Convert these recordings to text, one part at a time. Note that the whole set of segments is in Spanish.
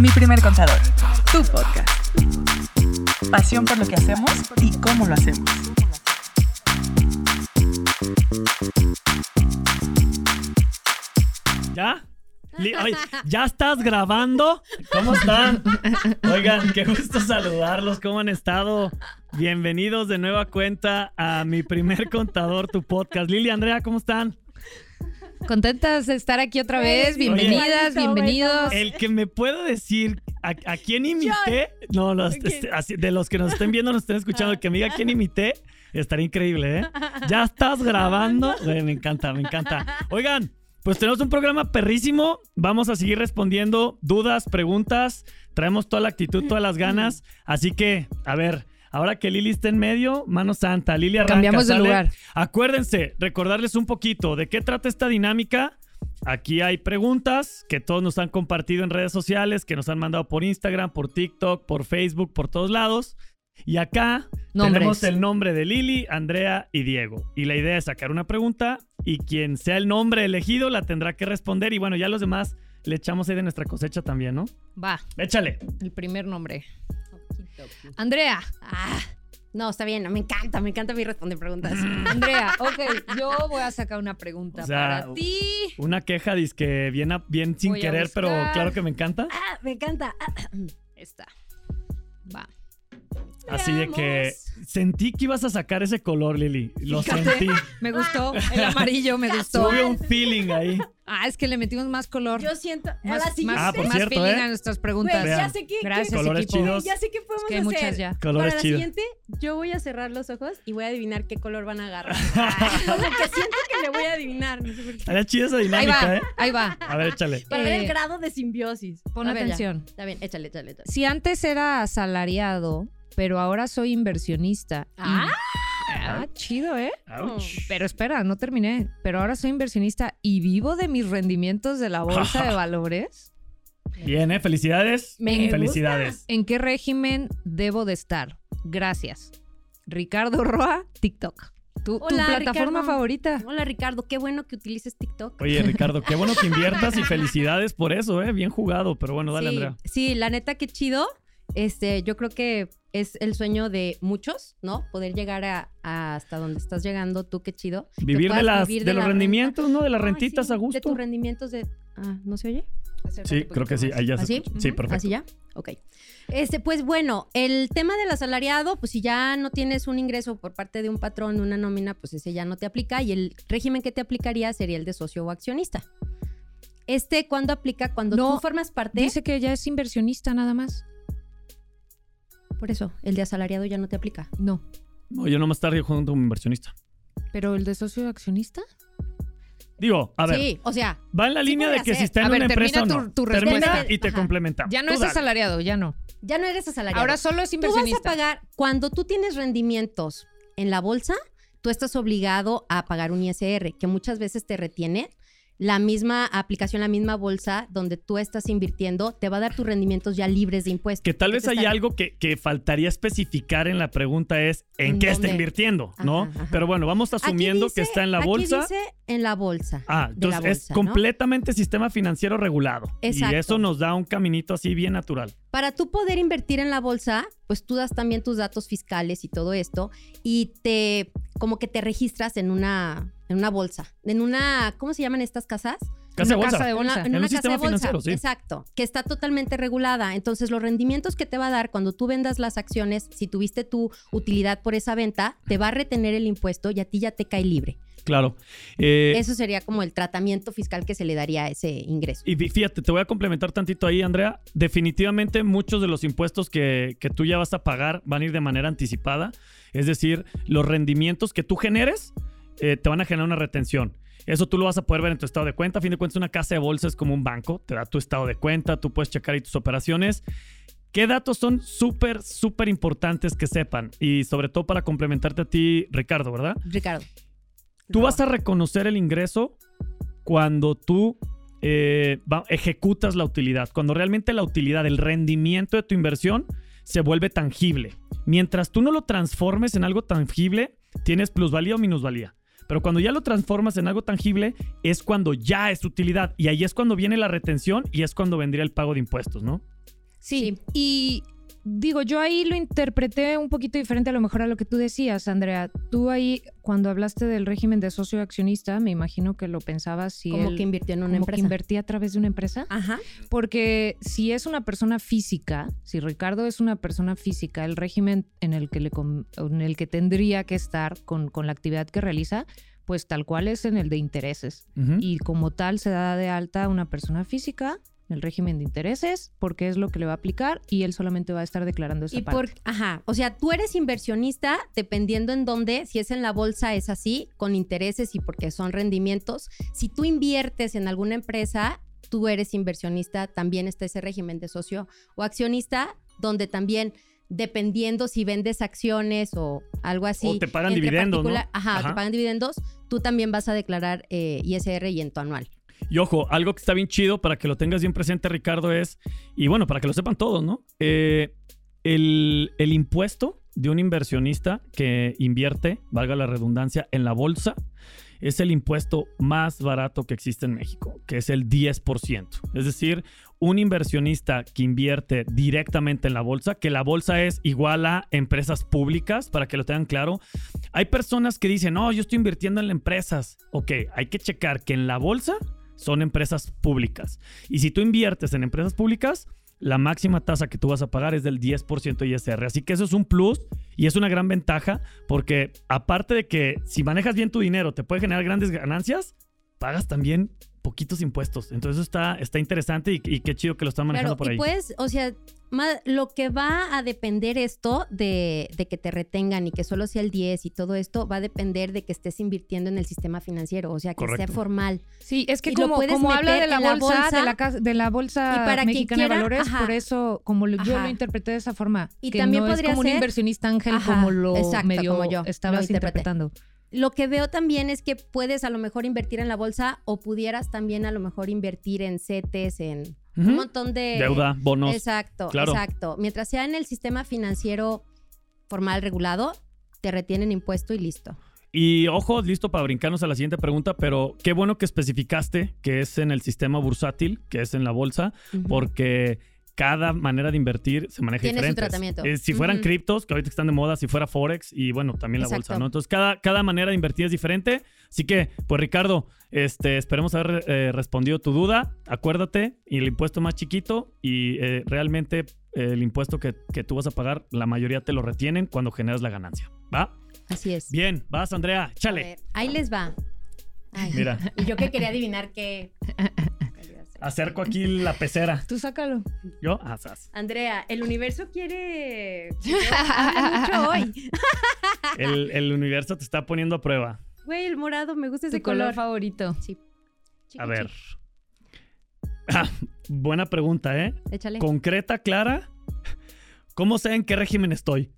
Mi primer contador, tu podcast. Pasión por lo que hacemos y cómo lo hacemos. ¿Ya? ¿Ya estás grabando? ¿Cómo están? Oigan, qué gusto saludarlos. ¿Cómo han estado? Bienvenidos de nueva cuenta a mi primer contador, tu podcast. Lili, Andrea, ¿cómo están? Contentas de estar aquí otra vez. Bienvenidas, bienvenidos. El que me puede decir a, a quién imité, no, los, este, así, de los que nos estén viendo, nos estén escuchando, el que me diga quién imité, estaría increíble, ¿eh? ¿Ya estás grabando? Me encanta, me encanta. Oigan, pues tenemos un programa perrísimo. Vamos a seguir respondiendo dudas, preguntas. Traemos toda la actitud, todas las ganas. Así que, a ver, ahora que Lili está en medio, mano santa. Lili arranca, Cambiamos de ¿sale? lugar. Acuérdense, recordarles un poquito de qué trata esta dinámica. Aquí hay preguntas que todos nos han compartido en redes sociales, que nos han mandado por Instagram, por TikTok, por Facebook, por todos lados. Y acá Nombres. tenemos el nombre de Lili, Andrea y Diego. Y la idea es sacar una pregunta y quien sea el nombre elegido la tendrá que responder. Y bueno, ya los demás le echamos ahí de nuestra cosecha también, ¿no? Va, Échale. el primer nombre. Andrea. Ah, no, está bien, me encanta, me encanta a mí responder preguntas. Andrea, ok, yo voy a sacar una pregunta O sea, para ti. Una queja que bien, a- bien sin Voy a querer, pero buscar. claro que me encanta. Ah, me encanta. Ah, Esta. Va. Así de que sentí que ibas a sacar ese color, Lili. Lo Fíjate. sentí. Me gustó. El amarillo me gustó. Tuve un feeling ahí. Ah, es que le metimos más color. Yo siento. a más, la siguiente. más, Ah, por más cierto, feeling ¿eh? a nuestras preguntas. Vean. ya sé que. Gracias, Colores equipo. chidos. Ya sé que podemos Es que hay hacer. muchas ya. Colores Para la chidos. siguiente, yo voy a cerrar los ojos y voy a adivinar qué color van a agarrar. Como que siento que le voy a adivinar. No sé por qué. Estaría chida esa Ahí dinámica, va, ¿eh? ahí va. A ver, échale. Para ver Eh, el grado de simbiosis. pon A ver, ya. atención. Está bien, échale, échale, échale. Si antes era asalariado, pero ahora soy inversionista. y- Ah. Chido, ¿eh? Ouch. Pero espera, no terminé. Pero ahora soy inversionista y vivo de mis rendimientos de la bolsa de valores. Bien, ¿eh? Felicidades. Me gusta. Felicidades. ¿En qué régimen debo de estar? Gracias. Ricardo Roa, TikTok. Tu, tu Hola, plataforma Ricardo. favorita. Hola, Ricardo. Qué bueno que utilices TikTok. Oye, Ricardo, qué bueno que inviertas y felicidades por eso, ¿eh? Bien jugado, pero bueno, dale, sí, Andrea. Sí, la neta, qué chido. Este, yo creo que es el sueño de muchos, ¿no? Poder llegar a, a hasta donde estás llegando tú, qué chido. Vivir de, las, vivir de, los la renta. rendimientos, ¿no? De las Ay, rentitas sí, a De gusto. tus rendimientos de... Ah, ¿no se oye? Sí, creo que sí. Ahí ya se ¿Así? Sí, perfecto. ¿Así ya? Ok. Este, pues bueno, el tema del asalariado, pues si ya no tienes un ingreso por parte de un patrón, una nómina, pues ese ya no te aplica y el régimen que te aplicaría sería el de socio o accionista. Este, ¿cuándo aplica? Cuando No, tú formas parte. Dice que ya es inversionista nada más. Por eso, el de asalariado ya no te aplica. No. No, yo no me estaría jugando como inversionista. ¿Pero el de socio accionista? Digo, a ver, Sí, o sea, va en la sí línea de que si está en A ver, una empresa o termina no. tu- tu termina respuesta. y te Ajá. complementamos. Ya no Tú es dale. asalariado, ya no. ya no eres asalariado. Ahora solo es tú vas a inversionista. pagar, cuando tú tienes rendimientos en la bolsa, tú estás obligado a pagar un ISR, que muchas veces te retiene. La misma aplicación, la misma bolsa donde tú estás invirtiendo, te va a dar tus rendimientos ya libres de impuestos. Que tal vez hay está- algo que, que faltaría especificar en la pregunta es en, ¿En qué está invirtiendo, ¿no? Ajá. Pero bueno, vamos asumiendo dice- que está en la aquí bolsa. dice en la bolsa. Ah, entonces es completamente sistema financiero regulado. Y Exacto. eso nos da un caminito así bien natural. Para tú poder invertir en la bolsa, pues tú das también tus datos fiscales y todo esto y te como que te registras en una en una bolsa, en una ¿cómo se llaman estas casas? Casa de Una bolsa. casa de En una, bolsa. en En una un casa sistema de bolsa. financiero, sí. Exacto, que está totalmente regulada. Entonces, los rendimientos que te va a dar cuando tú vendas las acciones, si tuviste tu utilidad por esa venta, te va a retener el impuesto y a ti ya te cae libre. Claro. Eh, Eso sería como el tratamiento fiscal que se le daría a ese ingreso. Y fí- fíjate, te voy a complementar tantito ahí, Andrea. Definitivamente muchos de los impuestos que, que tú ya vas a pagar van a ir de manera anticipada. Es decir, los rendimientos que tú generes eh, te van a generar una retención. Eso tú lo vas a poder ver en tu estado de cuenta. A fin de cuentas, una casa de bolsa es como un banco. Te da tu estado de cuenta, tú puedes checar ahí tus operaciones. ¿Qué datos son súper, súper importantes que sepan? Y sobre todo para complementarte a ti, Ricardo, ¿verdad? Ricardo. Tú vas a reconocer el ingreso cuando tú eh, va- ejecutas la utilidad, cuando realmente la utilidad, el rendimiento de tu inversión se vuelve tangible. Mientras tú no lo transformes en algo tangible, tienes plusvalía o minusvalía. Pero cuando ya lo transformas en algo tangible, es cuando ya es utilidad. Y ahí es cuando viene la retención y es cuando vendría el pago de impuestos, ¿no? Sí, y digo, yo ahí lo interpreté un poquito diferente a lo mejor a lo que tú decías, Andrea. Tú ahí, cuando hablaste del régimen de socio accionista, me imagino que lo pensabas si Como él- que invirtió en una como que invertía a través de una empresa. Ajá. Porque si es una persona física, si Ricardo es una persona física, el régimen en el que, le en el que tendría que estar con, con la actividad que realiza, pues tal cual es en el de intereses. Y como tal se da de alta a una persona física el régimen de intereses, porque es lo que le va a aplicar y él solamente va a estar declarando esa Y parte. por, ajá, o sea, tú eres inversionista dependiendo en dónde, si es en la bolsa es así, con intereses y porque son rendimientos. Si tú inviertes en alguna empresa, tú eres inversionista, también está ese régimen de socio o accionista, donde también dependiendo si vendes acciones o algo así. O te pagan dividendos, ¿no? Ajá. te pagan dividendos, tú también vas a declarar eh, ISR y en tu anual. Y ojo, algo que está bien chido para que lo tengas bien presente, Ricardo, es, y bueno, para que lo sepan todos, ¿no? Eh, el, el impuesto de un inversionista que invierte, valga la redundancia, en la bolsa, es el impuesto más barato que existe en México, que es el 10%. Es decir, un inversionista que invierte directamente en la bolsa, que la bolsa es igual a empresas públicas, para que lo tengan claro. Hay personas que dicen, no, yo estoy invirtiendo en empresas. Ok, hay que checar que en la bolsa son empresas públicas. Y si tú inviertes en empresas públicas, la máxima tasa que tú vas a pagar es del 10% ISR. Así que eso es un plus y es una gran ventaja porque aparte de que si manejas bien tu dinero te puede generar grandes ganancias, pagas también poquitos impuestos. Entonces eso está, está interesante y, y qué chido que lo están manejando Claro, por y ahí. o sea, ma- lo que va a depender esto de, de que te retengan y que solo sea el 10 y todo esto va a depender de que estés invirtiendo en el sistema financiero, o sea, que sea formal. Sí, es que Y como, como habla de la la bolsa, bolsa, de la casa- de la bolsa y para quien mexicana quiera, de valores, ajá. por eso como lo- yo Ajá. lo interpreté de esa forma, Y que también no es podría como un inversionista ángel Ajá, como lo exacto, medio como yo estabas interpretando. Lo que veo también es que puedes a lo mejor invertir en la bolsa o pudieras también a lo mejor invertir en CETES, en un montón de... Deuda, bonos. Exacto, Claro. exacto. Mientras sea en el sistema financiero formal regulado, te retienen impuesto y listo. Y ojo, listo para brincarnos a la siguiente pregunta, pero qué bueno que especificaste que es en el sistema bursátil, que es en la bolsa, porque cada manera de invertir se maneja Tiene su diferente. tratamiento. si fueran criptos, que ahorita están de moda, si fuera Forex y bueno, también la Exacto. bolsa, ¿no? Entonces cada, cada manera de invertir es diferente. Así que, pues Ricardo, este, esperemos haber eh, respondido tu duda. Acuérdate, y el impuesto más chiquito y eh, realmente eh, el impuesto que, que tú vas a pagar, la mayoría te lo retienen cuando generas la ganancia. ¿Va? Así es. Bien, vas Andrea, A chale. ver, ahí les va. Ay, Mira. Y yo que quería adivinar qué. Acerco aquí la pecera. Tú sácalo. ¿Yo? Ah, sas. Andrea, el universo quiere. mucho hoy. El, el universo te está poniendo a prueba. Güey, el morado, me gusta ese Tu color color. favorito. Sí. Chiqui, A ver. chiqui. Ah, buena pregunta, ¿eh? Échale. Concreta, clara. ¿Cómo sé en qué régimen estoy?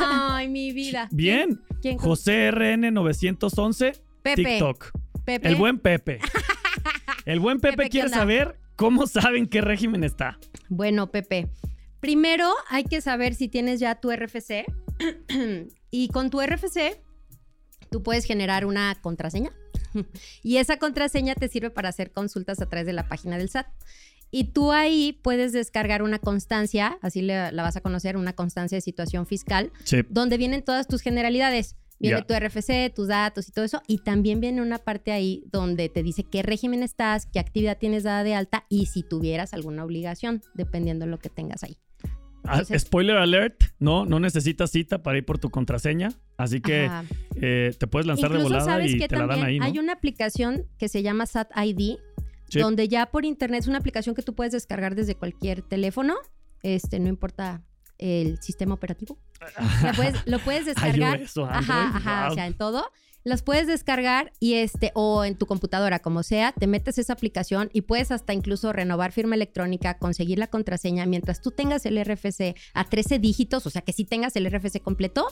Ay, mi vida. Bien. ¿Quién? José RN 911, Pepe. TikTok. Pepe. El buen Pepe. El buen Pepe, Pepe, ¿qué quiere saber cómo sabe en qué régimen está. Bueno, Pepe. Primero hay que saber si tienes ya tu RFC. y con tu RFC, tú puedes generar una contraseña. y esa contraseña te sirve para hacer consultas a través de la página del SAT. Y tú ahí puedes descargar una constancia, así le- la vas a conocer, una constancia de situación fiscal, Sí. donde vienen todas tus generalidades. Viene tu RFC, tus datos y todo eso. Y también viene una parte ahí donde te dice qué régimen estás, qué actividad tienes dada de alta y si tuvieras alguna obligación, dependiendo de lo que tengas ahí. Ah, Entonces- spoiler alert, no, no necesitas cita para ir por tu contraseña, así que eh, te puedes lanzar de Incluso volada sabes y que te la dan ahí, ¿no? hay una aplicación que se llama SAT ID, Sí. donde ya por internet es una aplicación que tú puedes descargar desde cualquier teléfono, este, no importa el sistema operativo. La puedes- lo puedes descargar. iOS o Ajá, ajá, wow. o sea, en todo. Las puedes descargar y este, o en tu computadora, como sea, te metes esa aplicación y puedes hasta incluso renovar firma electrónica, conseguir la contraseña mientras tú tengas el RFC a 13 dígitos, o sea, que sí tengas el RFC completo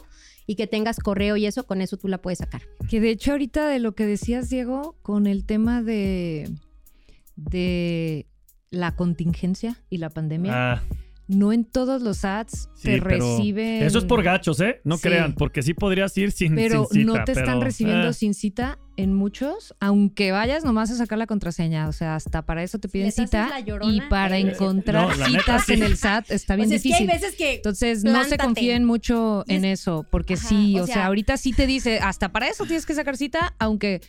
y que tengas correo y eso, con eso tú la puedes sacar. Que de hecho ahorita de lo que decías, Diego, con el tema de, de la contingencia y la pandemia, Ah, no en todos los ads sí, te pero reciben... Eso es por gachos, ¿eh? No Sí. crean, porque sí podrías ir sin, Pero sin cita, no te están pero, recibiendo eh, sin cita en muchos, aunque vayas nomás a sacar la contraseña, o sea, hasta para eso te piden cita y para eh, encontrar no, la neta, citas sí. en el SAT está bien O sea, es que difícil. hay veces que Entonces, no se confíen mucho en es- eso, porque Ajá, sí, o o sea, sea- ahorita sí te dice, hasta para eso tienes que sacar cita, aunque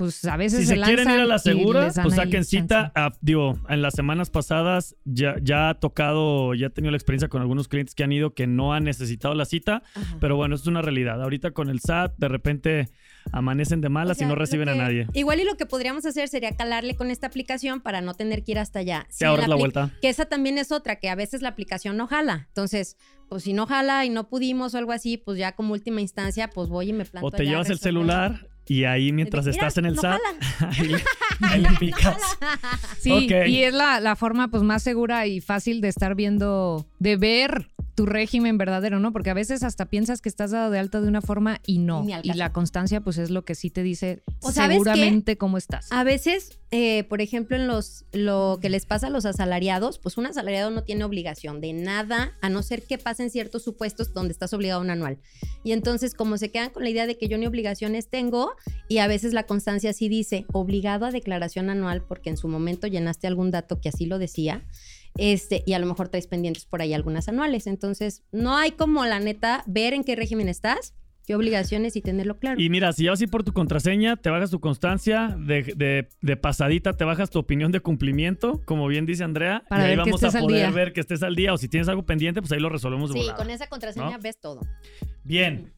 pues a veces Si se quieren ir a la segura, pues saquen cita. Ah, digo, en las semanas pasadas ya, ya ha tocado, ya he tenido la experiencia con algunos clientes que han ido que no han necesitado la cita, Ajá. pero bueno, eso es una realidad. Ahorita con el SAT, de repente amanecen de malas O sea, y no reciben a nadie. Igual y lo que podríamos hacer sería calarle con esta aplicación para no tener que ir hasta allá. Ahorras en la vuelta. Que esa también es otra, que a veces la aplicación no jala. Entonces, pues si no jala y no pudimos o algo así, pues ya como última instancia, pues voy y me planto O te allá a llevas el celular y ahí mientras Mira, estás en el no SAT, ahí, le- ahí le picas. Sí, y es la, la forma pues más segura y fácil de estar viendo, de ver tu régimen verdadero, ¿no? Porque a veces hasta piensas que estás dado de alta de una forma y no. Y la constancia pues es lo que sí te dice seguramente cómo estás. A veces, eh, por ejemplo, en los lo que les pasa a los asalariados, pues un asalariado no tiene obligación de nada, a no ser que pasen ciertos supuestos donde estás obligado a un anual. Y entonces, como se quedan con la idea de que yo ni obligaciones tengo, y a veces la constancia sí dice obligado a declaración anual porque en su momento llenaste algún dato que así lo decía. Este, y a lo mejor traes pendientes por ahí algunas anuales. Entonces, no hay como la neta ver en qué régimen estás, qué obligaciones y tenerlo claro. Y mira, si vas a ir por tu contraseña, te bajas tu constancia, de, de- de pasadita te bajas tu opinión de cumplimiento, como bien dice Andrea, Para y ahí vamos a poder ver que estés al día, o si tienes algo pendiente, pues ahí lo resolvemos de sí, volada. con esa contraseña ¿no? ves todo. Bien,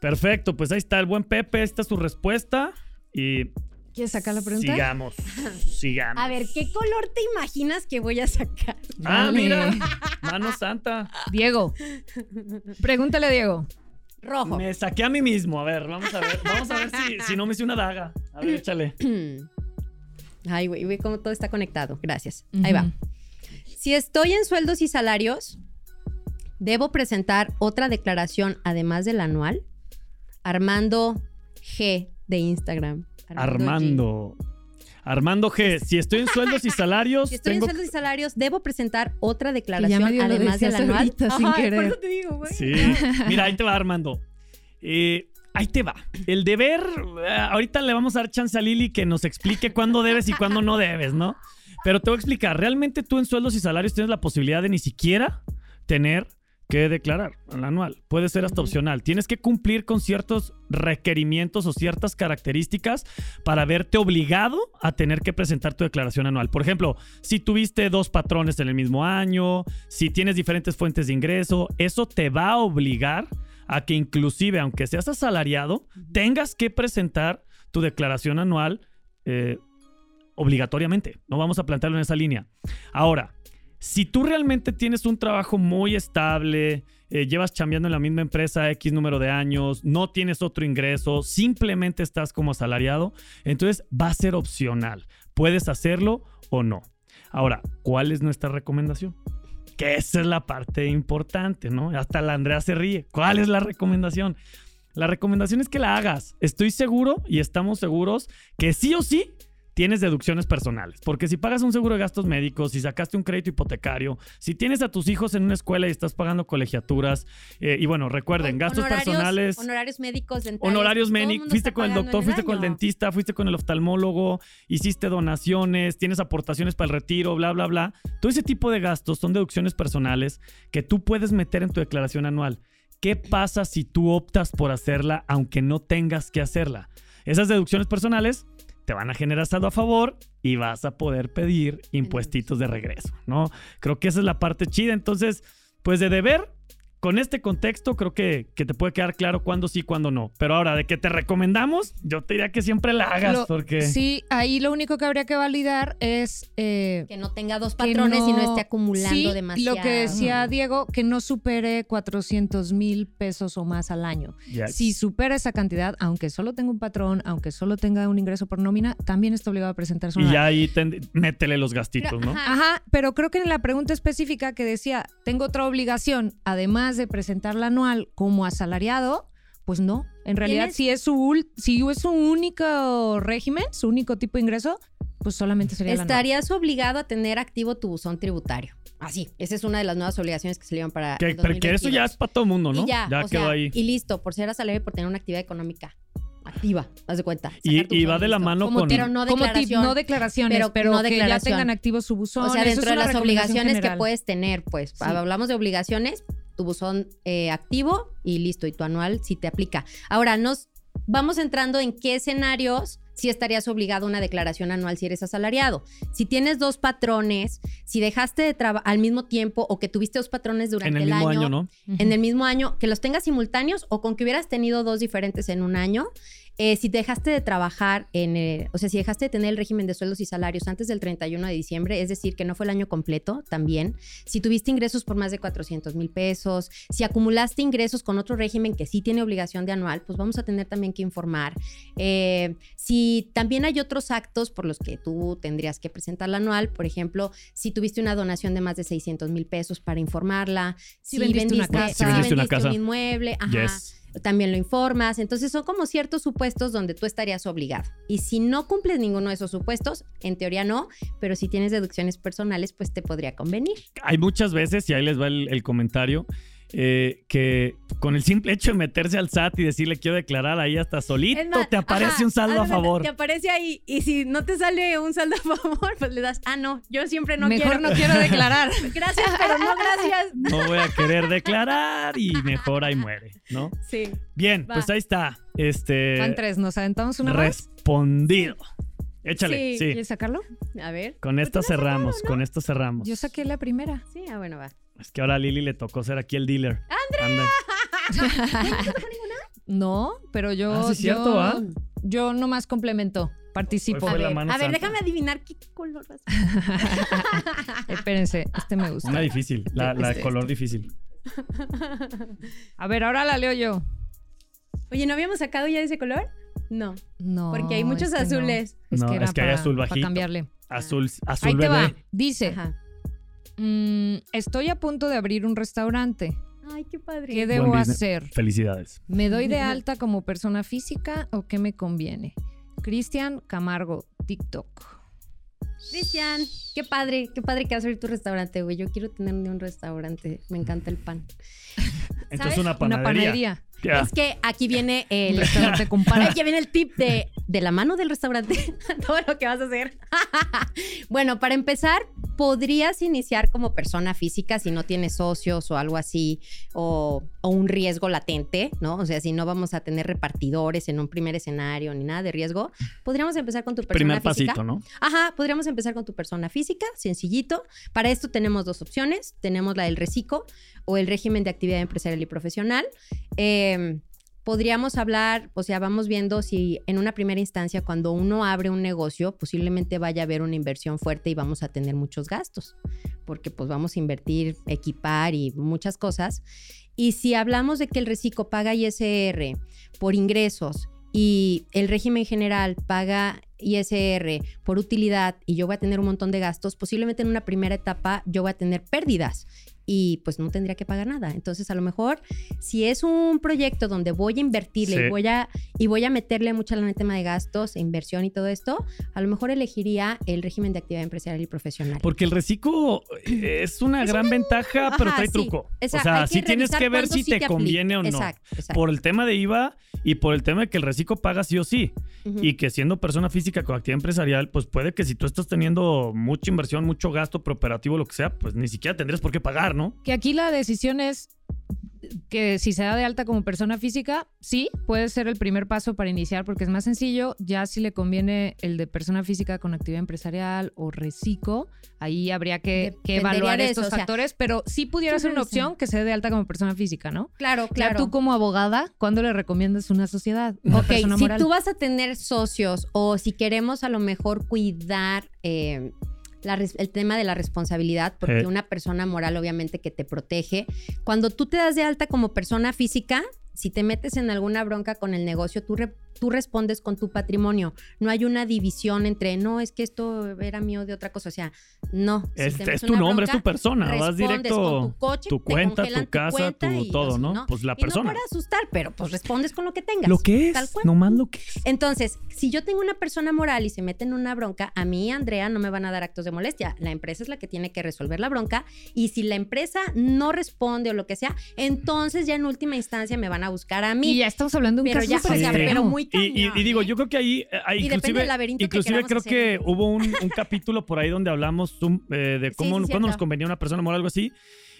perfecto, pues ahí está el buen Pepe, esta es su respuesta, y ¿Quieres sacar la pregunta? sigamos, sigamos. A ver, ¿qué color te imaginas que voy a sacar? Ah, mira, mano santa. Diego. Pregúntale a Diego. Rojo. Me saqué a mí mismo, a ver, vamos a ver, vamos a ver si, si no me hice una daga. A ver, échale. Ay, güey, ve cómo todo está conectado. Gracias. Ahí va. Si estoy en sueldos y salarios, ¿debo presentar otra declaración además del anual? Armando G de Instagram. Armando. Armando G, si estoy en sueldos y salarios, Si estoy tengo en sueldos y salarios, ¿debo presentar otra ya declaración además del decías anual? sin Ajá, querer. Por eso te digo, güey. Sí. Mira, ahí te va, Armando. Eh, ahí te va. El deber, eh, ahorita le vamos a dar chance a Lili que nos explique cuándo debes y cuándo no debes, ¿no? Pero te voy a explicar. Realmente tú en sueldos y salarios tienes la posibilidad de ni siquiera tener que declarar al anual. Puede ser hasta opcional. Tienes que cumplir con ciertos requerimientos o ciertas características para verte obligado a tener que presentar tu declaración anual. Por ejemplo, si tuviste dos patrones en el mismo año, si tienes diferentes fuentes de ingreso, eso te va a obligar a que inclusive, aunque seas asalariado, tengas que presentar tu declaración anual eh, obligatoriamente. No vamos a plantearlo en esa línea. Ahora, si tú realmente tienes un trabajo muy estable, eh, llevas chambeando en la misma empresa X número de años, no tienes otro ingreso, simplemente estás como asalariado, entonces va a ser opcional. Puedes hacerlo o no. Ahora, ¿cuál es nuestra recomendación? Que esa es la parte importante, ¿no? Hasta la Andrea se ríe. ¿Cuál es la recomendación? La recomendación es que la hagas. Estoy seguro y estamos seguros que sí o sí tienes deducciones personales. Porque si pagas un seguro de gastos médicos, si sacaste un crédito hipotecario, si tienes a tus hijos en una escuela y estás pagando colegiaturas, eh, y bueno, recuerden, Hon- gastos personales. Honorarios médicos, dentales. Honorarios médicos, fuiste con el doctor, fuiste con el dentista, fuiste con el oftalmólogo, hiciste donaciones, tienes aportaciones para el retiro, bla, bla, bla. Todo ese tipo de gastos son deducciones personales que tú puedes meter en tu declaración anual. ¿Qué pasa si tú optas por hacerla aunque no tengas que hacerla? Esas deducciones personales te van a generar saldo a favor y vas a poder pedir impuestitos de regreso, ¿no? Creo que esa es la parte chida. Entonces, pues de deber, con este contexto, creo que, que te puede quedar claro cuándo sí, cuándo no. Pero ahora, de que te recomendamos, yo te diría que siempre la hagas, Lo- porque... Sí, ahí lo único que habría que validar es eh, Que no tenga dos patrones y no esté acumulando sí, demasiado. Lo que decía Diego, que no supere 400 mil pesos o más al año. Yes. Si supera esa cantidad, aunque solo tenga un patrón, aunque solo tenga un ingreso por nómina, también está obligado a presentar su Y ya ahí ten- métele los gastitos, ¿no? Ajá, pero creo que en la pregunta específica que decía, tengo otra obligación, además de presentar la anual como asalariado, pues no. En realidad, si es su si es su único régimen, su único tipo de ingreso, pues solamente sería la anual. Estarías obligado a tener activo tu buzón tributario. Así, esa es una de las nuevas obligaciones que se le iban para. Que, el pero que eso ya 2022. es para todo el mundo, ¿no? Y ya, quedó sea, ahí. Y listo, por ser asalariado y por tener una actividad económica. activa. haz de cuenta. Y, va de la mano Como con... Pero no como tip, declaración. no declaraciones, pero pero, no que ya declaración. tengan activo su buzón. O sea, Eso es dentro de las obligaciones que puedes tener, pues Sí. hablamos de obligaciones, tu buzón eh, activo y listo, y tu anual sí te aplica. Ahora, nos vamos entrando en qué escenarios sí estarías obligado a una declaración anual si eres asalariado. Si tienes dos patrones, si dejaste de trabajar al mismo tiempo o que tuviste dos patrones durante En el mismo año, ¿no? en el mismo año, que los tengas simultáneos o con que hubieras tenido dos diferentes en un año. Eh, si dejaste de trabajar en, eh, o sea, si dejaste de tener el régimen de sueldos y salarios antes del 31 de diciembre, es decir, que no fue el año completo también. Si tuviste ingresos por más de 400 mil pesos, si acumulaste ingresos con otro régimen que sí tiene obligación de anual, pues vamos a tener también que informar. Eh, si también hay otros actos por los que tú tendrías que presentar la anual, por ejemplo, si tuviste una donación de más de 600 mil pesos para informarla, Si vendiste una casa. Si vendiste una casa. un inmueble, ajá, Yes. También lo informas. Entonces son como ciertos supuestos donde tú estarías obligado. Y si no cumples ninguno de esos supuestos, en teoría no, pero si tienes deducciones personales, pues te podría convenir. Hay muchas veces, y ahí les va el, comentario, eh, que con el simple hecho de meterse al SAT y decirle quiero declarar ahí hasta solito, más, te aparece ajá, un saldo a favor. Te aparece ahí y si no te sale un saldo a favor, pues le das, ah, no, yo siempre no Mejor quiero. no quiero declarar. Gracias, pero no gracias. No voy a querer declarar y mejor ahí muere, ¿no? Sí. Bien, Va. pues ahí está. Este. Van tres, ¿nos aventamos una más? respondido. Échale, Sí. sí. ¿Quieres sacarlo? A ver. Con esto cerramos, con esto cerramos. Yo saqué la primera. Sí, ah, bueno, va. Es que ahora a Lili le tocó ser aquí el dealer. ¡Andrea! No, pero yo. Ah, sí es cierto, yo, ¿ah? yo nomás complemento, participo. Ver, a ver, déjame adivinar qué color vas a Espérense, este me gusta. Una difícil, la, la de Este, color difícil. A ver, ahora la leo yo. Oye, ¿no habíamos sacado ya ese color? No, No. porque hay muchos este no. azules. Es No, que era es que hay para- azul para bajito. cambiarle. Azul, azul Ahí te bebé. va. Dice, Ajá. Mm, estoy a punto de abrir un restaurante. Ay, qué padre. ¿Qué debo hacer? Felicidades. ¿Me doy de alta como persona física o qué me conviene? Cristian Camargo, TikTok. Cristian, qué padre, qué padre que vas a abrir tu restaurante, güey. Yo quiero tener un restaurante. Me encanta el pan. Entonces una Una panadería. Es que aquí viene el restaurante. Aquí viene el tip de, de la mano del restaurante, todo lo que vas a hacer. bueno, para empezar, podrías iniciar como persona física si no tienes socios o algo así, o, o un riesgo latente, ¿no? O sea, si no vamos a tener repartidores en un primer escenario ni nada de riesgo, podríamos empezar con tu persona Primer física. pasito, ¿no? Ajá, podríamos empezar con tu persona física, sencillito. Para esto tenemos dos opciones. Tenemos la del reciclo o el régimen de actividad empresarial y profesional. Eh, podríamos hablar, o sea, vamos viendo si en una primera instancia, cuando uno abre un negocio, posiblemente vaya a haber una inversión fuerte y vamos a tener muchos gastos, porque pues vamos a invertir, equipar y muchas cosas. Y si hablamos de que el reciclo paga ISR por ingresos y el régimen general paga ISR por utilidad y yo voy a tener un montón de gastos, posiblemente en una primera etapa yo voy a tener pérdidas y pues no tendría que pagar nada. Entonces, a lo mejor si es un proyecto donde voy a invertirle Sí. y voy a y voy a meterle mucho el tema de gastos, e inversión y todo esto, a lo mejor elegiría el régimen de actividad empresarial y profesional. Porque el reciclo es una gran ventaja, pero Ajá, trae sí. truco. Esa- o sea, sí tienes que ver si sí te conviene o no. Exacto, exacto. Por el tema de IVA y por el tema de que el reciclo paga sí o sí. Y que siendo persona física con actividad empresarial, pues puede que si tú estás teniendo mucha inversión, mucho gasto preoperativo, lo que sea, pues ni siquiera tendrías por qué pagar, ¿no? Que aquí la decisión es que si se da de alta como persona física, sí, puede ser el primer paso para iniciar porque es más sencillo. Ya si le conviene el de persona física con actividad empresarial o reciclo, ahí habría que, evaluar estos eso, o sea, factores, pero sí pudiera ser una opción que se dé de alta como persona física, ¿no? Claro, Ya claro. tú como abogada, ¿cuándo le recomiendas una sociedad? Una Ok, persona si tú vas a tener socios o si queremos a lo mejor cuidar eh, la el tema de la responsabilidad, porque Eh. una persona moral obviamente que te protege, cuando tú te das de alta como persona física, si te metes en alguna bronca con el negocio, tú, re- tú respondes con tu patrimonio. No hay una división entre, no, es que esto era mío de otra cosa. O sea, no. si Es, tu nombre, es tu persona. Vas directo. con tu coche, tu cuenta, tu casa, cuenta tu todo, así, ¿no? Pues la Y no persona. para asustar, pero pues respondes con lo que tengas. Lo que es, Tal cual. nomás lo que es. Entonces, si yo tengo una persona moral y se mete en una bronca, a mí, Andrea, no me van a dar actos de molestia. La empresa es la que tiene que resolver la bronca. Y si la empresa no responde o lo que sea, entonces ya en última instancia me van a buscar a mí. Y ya estamos hablando de un pero caso ya, o sea, Sí. extremo. pero muy Y, y- y cañón, digo, ¿eh? yo creo que ahí, eh, ahí Y depende inclusive, del laberinto que inclusive queramos creo hacer, que ¿no? hubo un, un capítulo por ahí donde hablamos eh, de cómo, sí, cuándo nos convenía una persona moral, algo así.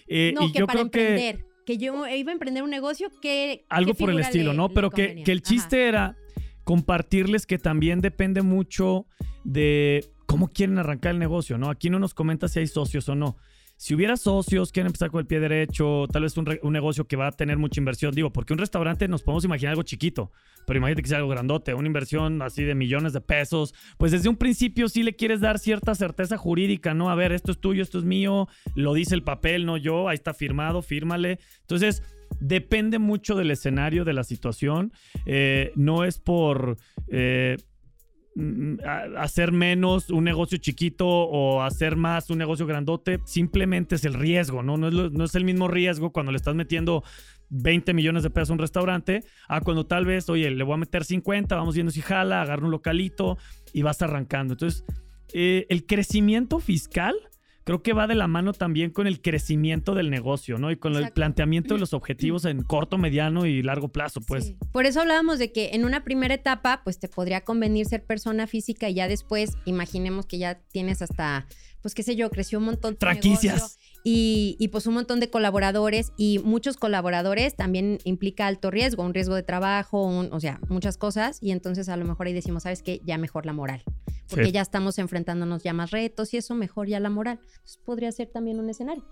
Eh, No, y que yo para creo que emprender. Que yo iba a emprender un negocio que. algo por el estilo, ¿no? Pero que, que el chiste era compartirles que también depende mucho de cómo quieren arrancar el negocio, ¿no? Aquí no nos comenta si hay socios o no. Si hubiera socios, quieren empezar con el pie derecho, tal vez un, negocio que va a tener mucha inversión. Digo, porque un restaurante nos podemos imaginar algo chiquito, pero imagínate que sea algo grandote, una inversión así de millones de pesos. Pues desde un principio sí le quieres dar cierta certeza jurídica, ¿no? A ver, esto es tuyo, esto es mío, lo dice el papel, no yo, ahí está firmado, fírmale. Entonces, depende mucho del escenario, de la situación. Eh, no es por eh, hacer menos un negocio chiquito o hacer más un negocio grandote. Simplemente es el riesgo, ¿no? No es, no es el mismo riesgo cuando le estás metiendo 20 millones de pesos a un restaurante a cuando tal vez, oye, le voy a meter 50, vamos viendo si jala, agarra un localito y vas arrancando. Entonces, eh, el crecimiento fiscal creo que va de la mano también con el crecimiento del negocio, ¿no? Y con el planteamiento de los objetivos en corto, mediano y largo plazo, pues. Sí. Por eso hablábamos de que en una primera etapa, pues te podría convenir ser persona física y ya después, imaginemos que ya tienes hasta, pues qué sé yo, creció un montón tu Franquicias. y, y, pues un montón de colaboradores y muchos colaboradores también implica alto riesgo, un riesgo de trabajo, un- o sea, muchas cosas y entonces a lo mejor ahí decimos, ¿sabes qué? Ya mejor la moral, porque Sí. ya estamos enfrentándonos ya más retos y eso mejor ya la moral. Entonces podría ser también un escenario.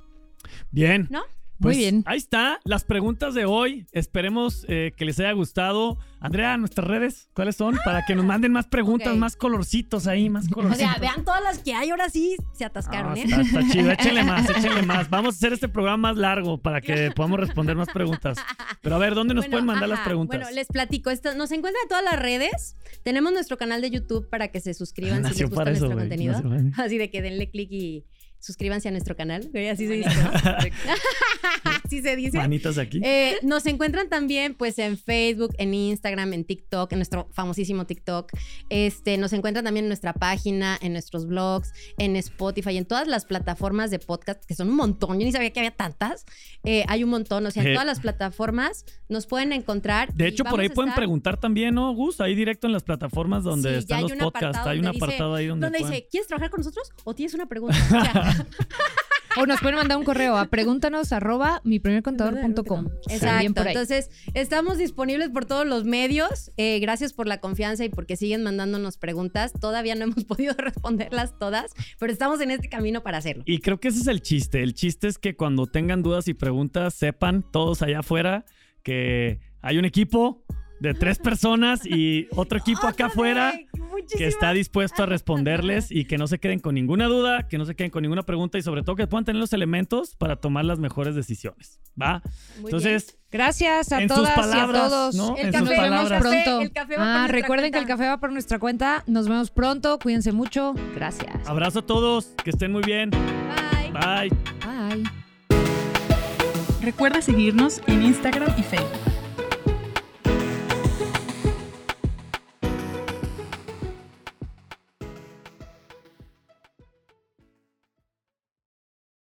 Bien. ¿No? Muy Pues, bien. Ahí está, las preguntas de hoy. Esperemos eh, que les haya gustado. Andrea, nuestras redes, ¿cuáles son? Para que nos manden más preguntas, más colorcitos ahí, más O colorcitos. sea, vean todas las que hay, ahora sí se atascaron, Ah, ¿eh? está, está chido, échenle más, échenle más. Vamos a hacer este programa más largo para que podamos responder más preguntas. Pero a ver, ¿dónde nos Bueno, pueden mandar las preguntas? Bueno, les platico. Esto, nos encuentran en todas las redes. Tenemos nuestro canal de YouTube para que se suscriban si les gusta eso, nuestro contenido. nació Así de que denle clic y suscríbanse a nuestro canal. Así se dice. Así se dice. Manitas aquí. Eh, nos encuentran también pues en Facebook, en Instagram, en TikTok, en nuestro famosísimo TikTok. Este, nos encuentran también en nuestra página, en nuestros blogs, en Spotify, en todas las plataformas de podcast, que son un montón. Yo ni sabía que había tantas. Eh, hay un montón, o sea, en Eh. todas las plataformas nos pueden encontrar. De hecho, por ahí pueden estar preguntar también, ¿no, Gus? Ahí directo en las plataformas donde Sí, están hay los un podcasts. Hay un apartado ahí donde, Donde pueden- dice, ¿quieres trabajar con nosotros o tienes una pregunta? O sea, O nos pueden mandar un correo a pregúntanos arroba miprimercontador.com. Exacto. Entonces, estamos disponibles por todos los medios. Eh, gracias por la confianza y porque siguen mandándonos preguntas. Todavía no hemos podido responderlas todas, pero estamos en este camino para hacerlo. Y creo que ese es el chiste. El chiste es que cuando tengan dudas y preguntas, sepan todos allá afuera que hay un equipo de tres personas y otro equipo acá afuera que está dispuesto a responderles y que no se queden con ninguna duda, que no se queden con ninguna pregunta y sobre todo que puedan tener los elementos para tomar las mejores decisiones. ¿Va? Muy Entonces, Gracias a En sus todas palabras, y a todos. ¿no? El En sus café, vemos palabras. el café, pronto. el café va por ah, nuestra recuerden que el cuenta. café va por nuestra cuenta. Nos vemos pronto. Cuídense mucho. Gracias. abrazo a todos, que estén muy bien. Bye. Bye. Bye. Recuerda seguirnos en Instagram y Facebook.